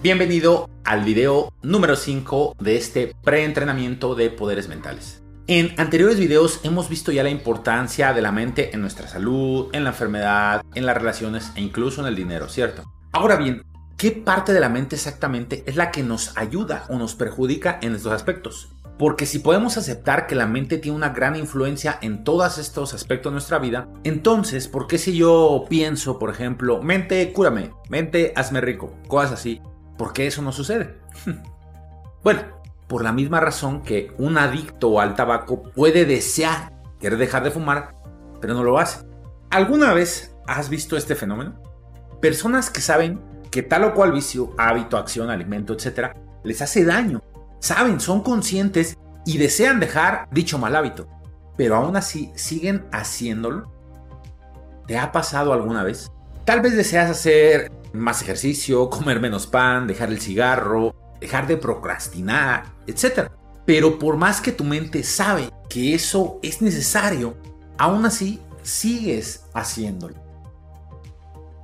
Bienvenido al video número 5 de este preentrenamiento de poderes mentales. En anteriores videos hemos visto ya la importancia de la mente en nuestra salud, en la enfermedad, en las relaciones e incluso en el dinero, ¿cierto? Ahora bien, ¿qué parte de la mente exactamente es la que nos ayuda o nos perjudica en estos aspectos? Porque si podemos aceptar que la mente tiene una gran influencia en todos estos aspectos de nuestra vida, entonces, ¿por qué si yo pienso, por ejemplo, mente, cúrame, mente, hazme rico, cosas así, ¿por qué eso no sucede? bueno, por la misma razón que un adicto al tabaco puede desear querer dejar de fumar, pero no lo hace. ¿Alguna vez has visto este fenómeno? Personas que saben que tal o cual vicio, hábito, acción, alimento, etc., les hace daño saben, son conscientes y desean dejar dicho mal hábito, pero aún así siguen haciéndolo. ¿Te ha pasado alguna vez? Tal vez deseas hacer más ejercicio, comer menos pan, dejar el cigarro, dejar de procrastinar, etc. Pero por más que tu mente sabe que eso es necesario, aún así sigues haciéndolo.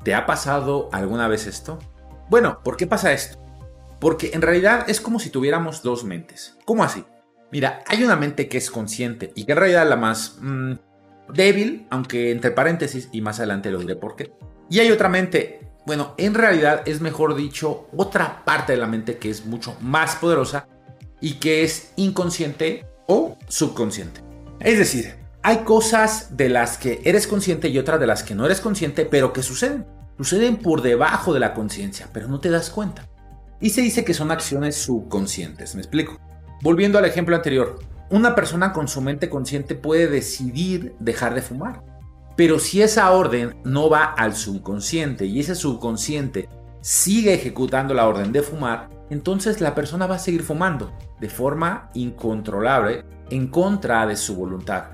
¿Te ha pasado alguna vez esto? Bueno, ¿por qué pasa esto? Porque en realidad es como si tuviéramos dos mentes. ¿Cómo así? Mira, hay una mente que es consciente y que en realidad la más mm, débil, aunque entre paréntesis y más adelante lo diré por qué. Y hay otra mente, bueno, en realidad es mejor dicho otra parte de la mente que es mucho más poderosa y que es inconsciente o subconsciente. Es decir, hay cosas de las que eres consciente y otras de las que no eres consciente, pero que suceden. Suceden por debajo de la conciencia, pero no te das cuenta y se dice que son acciones subconscientes. ¿Me explico? Volviendo al ejemplo anterior, una persona con su mente consciente puede decidir dejar de fumar. Pero si esa orden no va al subconsciente y ese subconsciente sigue ejecutando la orden de fumar, entonces la persona va a seguir fumando de forma incontrolable en contra de su voluntad,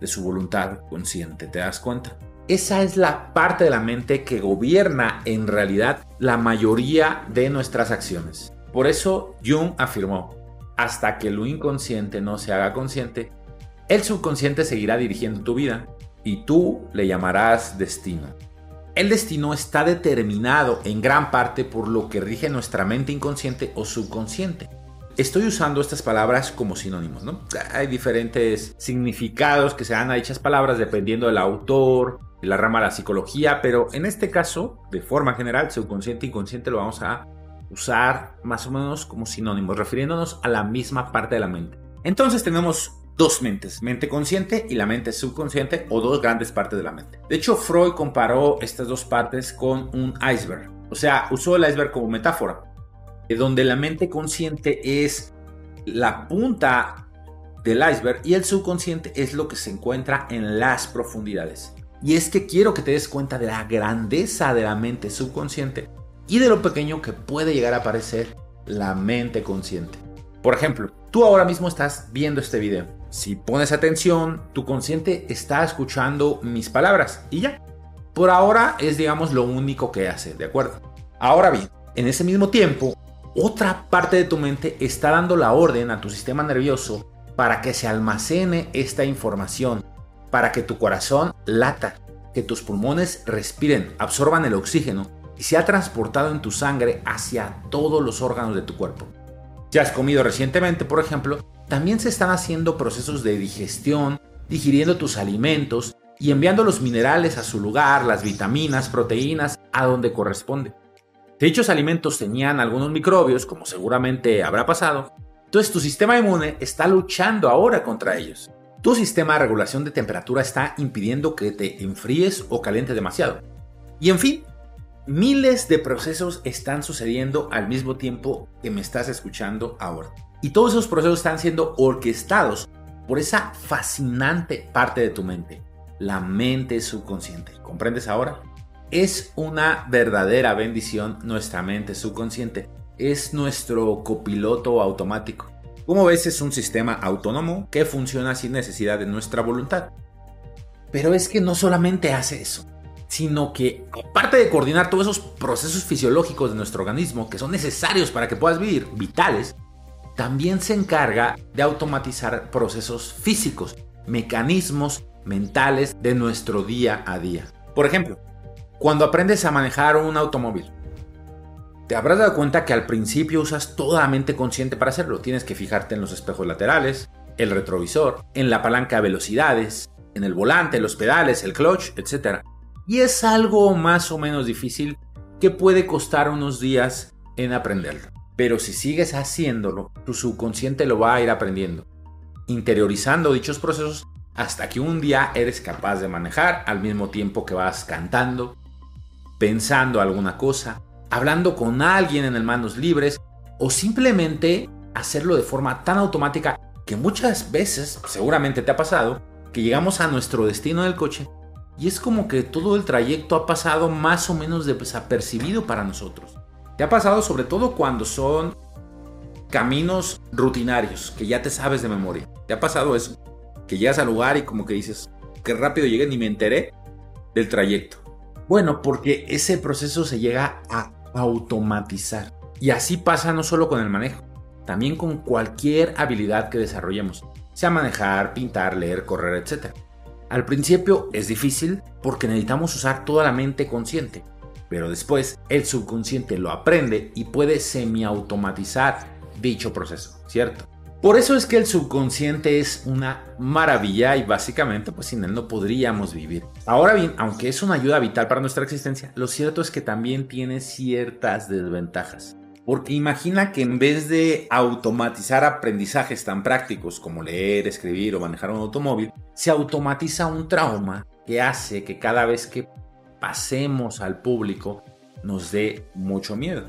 de su voluntad consciente. ¿Te das cuenta? Esa es la parte de la mente que gobierna en realidad la mayoría de nuestras acciones. Por eso Jung afirmó, hasta que lo inconsciente no se haga consciente, el subconsciente seguirá dirigiendo tu vida y tú le llamarás destino. El destino está determinado en gran parte por lo que rige nuestra mente inconsciente o subconsciente. Estoy usando estas palabras como sinónimos, ¿no? Hay diferentes significados que se dan a dichas palabras dependiendo del autor, la rama de la psicología, pero en este caso, de forma general, subconsciente e inconsciente lo vamos a usar más o menos como sinónimos, refiriéndonos a la misma parte de la mente. Entonces tenemos dos mentes, mente consciente y la mente subconsciente o dos grandes partes de la mente. De hecho, Freud comparó estas dos partes con un iceberg, o sea, usó el iceberg como metáfora, donde la mente consciente es la punta del iceberg y el subconsciente es lo que se encuentra en las profundidades. Y es que quiero que te des cuenta de la grandeza de la mente subconsciente y de lo pequeño que puede llegar a parecer la mente consciente. Por ejemplo, tú ahora mismo estás viendo este video. Si pones atención, tu consciente está escuchando mis palabras y ya. Por ahora es, digamos, lo único que hace, ¿de acuerdo? Ahora bien, en ese mismo tiempo, otra parte de tu mente está dando la orden a tu sistema nervioso para que se almacene esta información para que tu corazón lata, que tus pulmones respiren, absorban el oxígeno y sea transportado en tu sangre hacia todos los órganos de tu cuerpo. Si has comido recientemente, por ejemplo, también se están haciendo procesos de digestión, digiriendo tus alimentos y enviando los minerales a su lugar, las vitaminas, proteínas, a donde corresponde. Si dichos alimentos tenían algunos microbios, como seguramente habrá pasado, entonces tu sistema inmune está luchando ahora contra ellos. Tu sistema de regulación de temperatura está impidiendo que te enfríes o calientes demasiado. Y en fin, miles de procesos están sucediendo al mismo tiempo que me estás escuchando ahora. Y todos esos procesos están siendo orquestados por esa fascinante parte de tu mente, la mente subconsciente. ¿Comprendes ahora? Es una verdadera bendición nuestra mente subconsciente. Es nuestro copiloto automático. Como ves, es un sistema autónomo que funciona sin necesidad de nuestra voluntad. Pero es que no solamente hace eso, sino que aparte de coordinar todos esos procesos fisiológicos de nuestro organismo que son necesarios para que puedas vivir, vitales, también se encarga de automatizar procesos físicos, mecanismos mentales de nuestro día a día. Por ejemplo, cuando aprendes a manejar un automóvil, Te habrás dado cuenta que al principio usas toda la mente consciente para hacerlo. Tienes que fijarte en los espejos laterales, el retrovisor, en la palanca de velocidades, en el volante, los pedales, el clutch, etc. Y es algo más o menos difícil que puede costar unos días en aprenderlo. Pero si sigues haciéndolo, tu subconsciente lo va a ir aprendiendo, interiorizando dichos procesos hasta que un día eres capaz de manejar al mismo tiempo que vas cantando, pensando alguna cosa, hablando con alguien en el manos libres o simplemente hacerlo de forma tan automática que muchas veces, seguramente te ha pasado, que llegamos a nuestro destino del coche y es como que todo el trayecto ha pasado más o menos desapercibido para nosotros. Te ha pasado sobre todo cuando son caminos rutinarios, que ya te sabes de memoria. ¿Te ha pasado eso? Que llegas al lugar y como que dices, qué rápido llegué, ni me enteré del trayecto. Bueno, porque ese proceso se llega a automatizar. Y así pasa no solo con el manejo, también con cualquier habilidad que desarrollemos, sea manejar, pintar, leer, correr, etc. Al principio es difícil porque necesitamos usar toda la mente consciente, pero después el subconsciente lo aprende y puede semiautomatizar dicho proceso, ¿cierto? Por eso es que el subconsciente es una maravilla y básicamente pues sin él no podríamos vivir. Ahora bien, aunque es una ayuda vital para nuestra existencia, lo cierto es que también tiene ciertas desventajas. Porque imagina que en vez de automatizar aprendizajes tan prácticos como leer, escribir o manejar un automóvil, se automatiza un trauma que hace que cada vez que pasemos al público nos dé mucho miedo.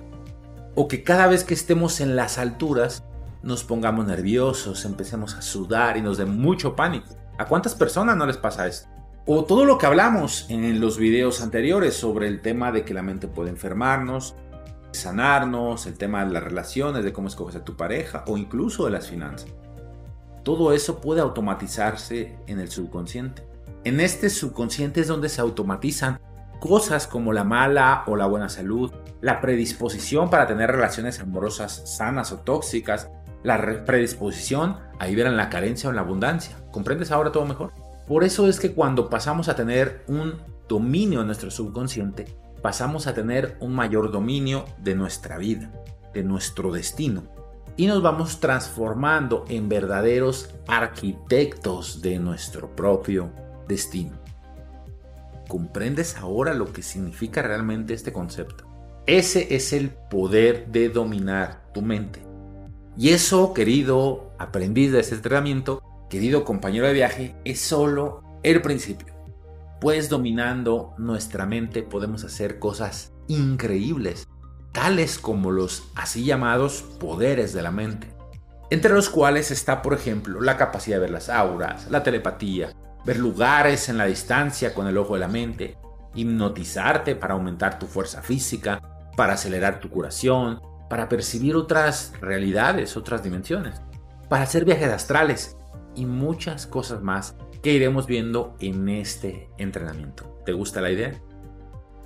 O que cada vez que estemos en las alturas nos pongamos nerviosos, empecemos a sudar y nos dé mucho pánico. ¿A cuántas personas no les pasa esto? O todo lo que hablamos en los videos anteriores sobre el tema de que la mente puede enfermarnos, sanarnos, el tema de las relaciones, de cómo escoges a tu pareja o incluso de las finanzas. Todo eso puede automatizarse en el subconsciente. En este subconsciente es donde se automatizan cosas como la mala o la buena salud, la predisposición para tener relaciones amorosas sanas o tóxicas, la predisposición a vivir en la carencia o en la abundancia. ¿Comprendes ahora todo mejor? Por eso es que cuando pasamos a tener un dominio en nuestro subconsciente, pasamos a tener un mayor dominio de nuestra vida, de nuestro destino. Y nos vamos transformando en verdaderos arquitectos de nuestro propio destino. ¿Comprendes ahora lo que significa realmente este concepto? Ese es el poder de dominar tu mente. Y eso, querido aprendiz de este entrenamiento, querido compañero de viaje, es solo el principio pues dominando nuestra mente podemos hacer cosas increíbles, tales como los así llamados poderes de la mente, entre los cuales está, por ejemplo, la capacidad de ver las auras, la telepatía, ver lugares en la distancia con el ojo de la mente, hipnotizarte para aumentar tu fuerza física, para acelerar tu curación, para percibir otras realidades, otras dimensiones, para hacer viajes astrales y muchas cosas más que iremos viendo en este entrenamiento. ¿Te gusta la idea?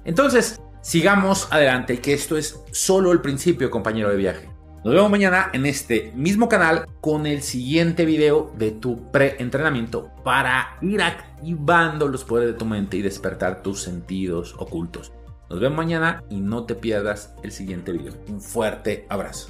Entonces, sigamos adelante, que esto es solo el principio, compañero de viaje. Nos vemos mañana en este mismo canal con el siguiente video de tu pre-entrenamiento para ir activando los poderes de tu mente y despertar tus sentidos ocultos. Nos vemos mañana y no te pierdas el siguiente video. Un fuerte abrazo.